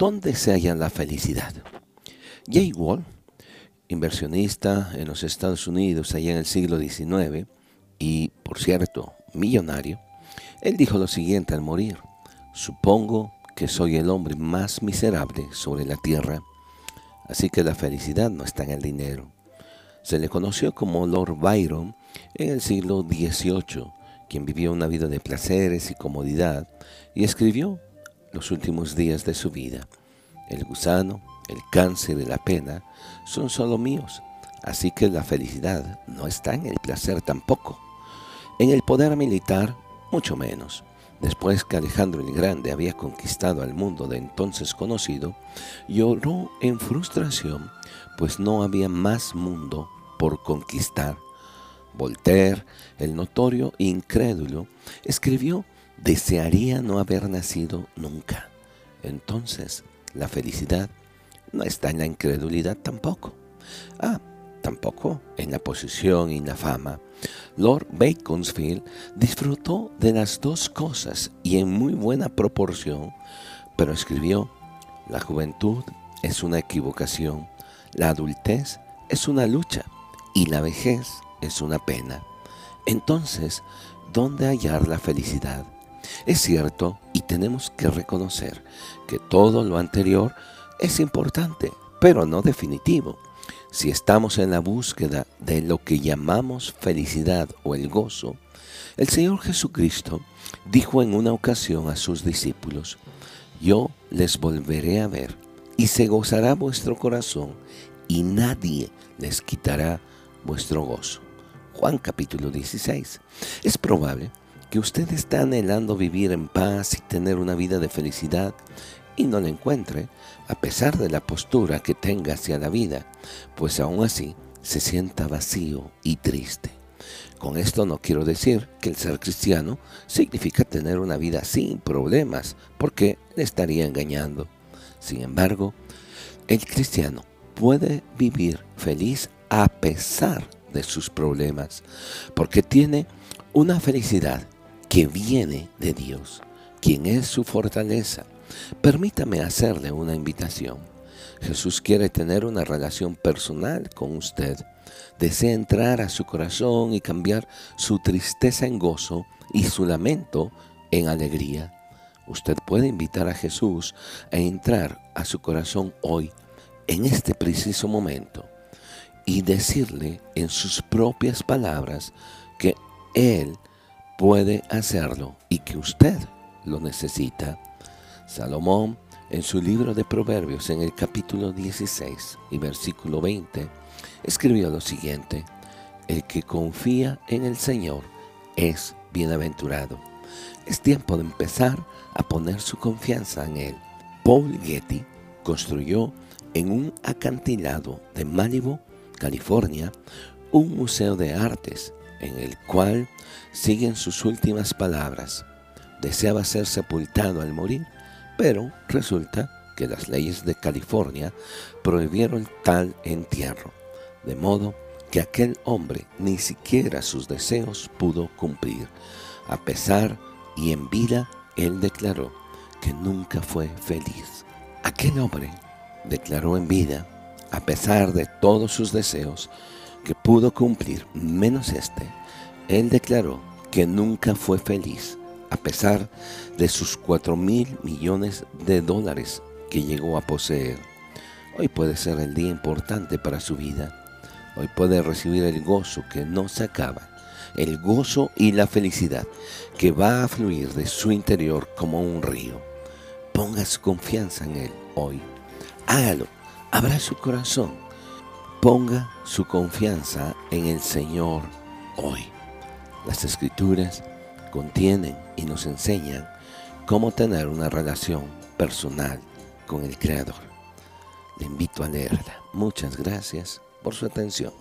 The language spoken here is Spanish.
¿dónde se halla la felicidad? Jay Wall, inversionista en los Estados Unidos allá en el siglo XIX y, por cierto, millonario, él dijo lo siguiente al morir, supongo que soy el hombre más miserable sobre la tierra, así que la felicidad no está en el dinero. Se le conoció como Lord Byron en el siglo XVIII, quien vivió una vida de placeres y comodidad y escribió los últimos días de su vida. El gusano, el cáncer y la pena son solo míos, así que la felicidad no está en el placer tampoco. En el poder militar, mucho menos. Después que Alejandro el Grande había conquistado al mundo de entonces conocido, lloró en frustración, pues no había más mundo por conquistar. Voltaire, el notorio incrédulo, escribió, desearía no haber nacido nunca. Entonces, la felicidad no está en la incredulidad tampoco. Ah, tampoco en la posición y la fama. Lord Beaconsfield disfrutó de las dos cosas y en muy buena proporción, pero escribió, la juventud es una equivocación, la adultez es una lucha y la vejez es una pena. Entonces, ¿dónde hallar la felicidad? Es cierto y tenemos que reconocer que todo lo anterior es importante, pero no definitivo. Si estamos en la búsqueda de lo que llamamos felicidad o el gozo, el Señor Jesucristo dijo en una ocasión a sus discípulos, yo les volveré a ver y se gozará vuestro corazón y nadie les quitará vuestro gozo. Juan capítulo 16. Es probable que usted esté anhelando vivir en paz y tener una vida de felicidad y no la encuentre, a pesar de la postura que tenga hacia la vida, pues aún así se sienta vacío y triste. Con esto no quiero decir que el ser cristiano significa tener una vida sin problemas, porque le estaría engañando. Sin embargo, el cristiano puede vivir feliz a pesar de sus problemas, porque tiene una felicidad que viene de Dios, quien es su fortaleza. Permítame hacerle una invitación. Jesús quiere tener una relación personal con usted. Desea entrar a su corazón y cambiar su tristeza en gozo y su lamento en alegría. Usted puede invitar a Jesús a entrar a su corazón hoy, en este preciso momento, y decirle en sus propias palabras que Él puede hacerlo y que usted lo necesita. Salomón, en su libro de Proverbios, en el capítulo 16 y versículo 20, escribió lo siguiente, El que confía en el Señor es bienaventurado. Es tiempo de empezar a poner su confianza en Él. Paul Getty construyó en un acantilado de Malibu, California, un museo de artes en el cual siguen sus últimas palabras. Deseaba ser sepultado al morir, pero resulta que las leyes de California prohibieron tal entierro, de modo que aquel hombre ni siquiera sus deseos pudo cumplir. A pesar y en vida, él declaró que nunca fue feliz. Aquel hombre declaró en vida, a pesar de todos sus deseos, que pudo cumplir, menos este, él declaró que nunca fue feliz a pesar de sus cuatro mil millones de dólares que llegó a poseer. Hoy puede ser el día importante para su vida. Hoy puede recibir el gozo que no se acaba, el gozo y la felicidad que va a fluir de su interior como un río. Ponga su confianza en Él hoy. Hágalo, abra su corazón. Ponga su confianza en el Señor hoy. Las escrituras contienen y nos enseñan cómo tener una relación personal con el Creador. Le invito a leerla. Muchas gracias por su atención.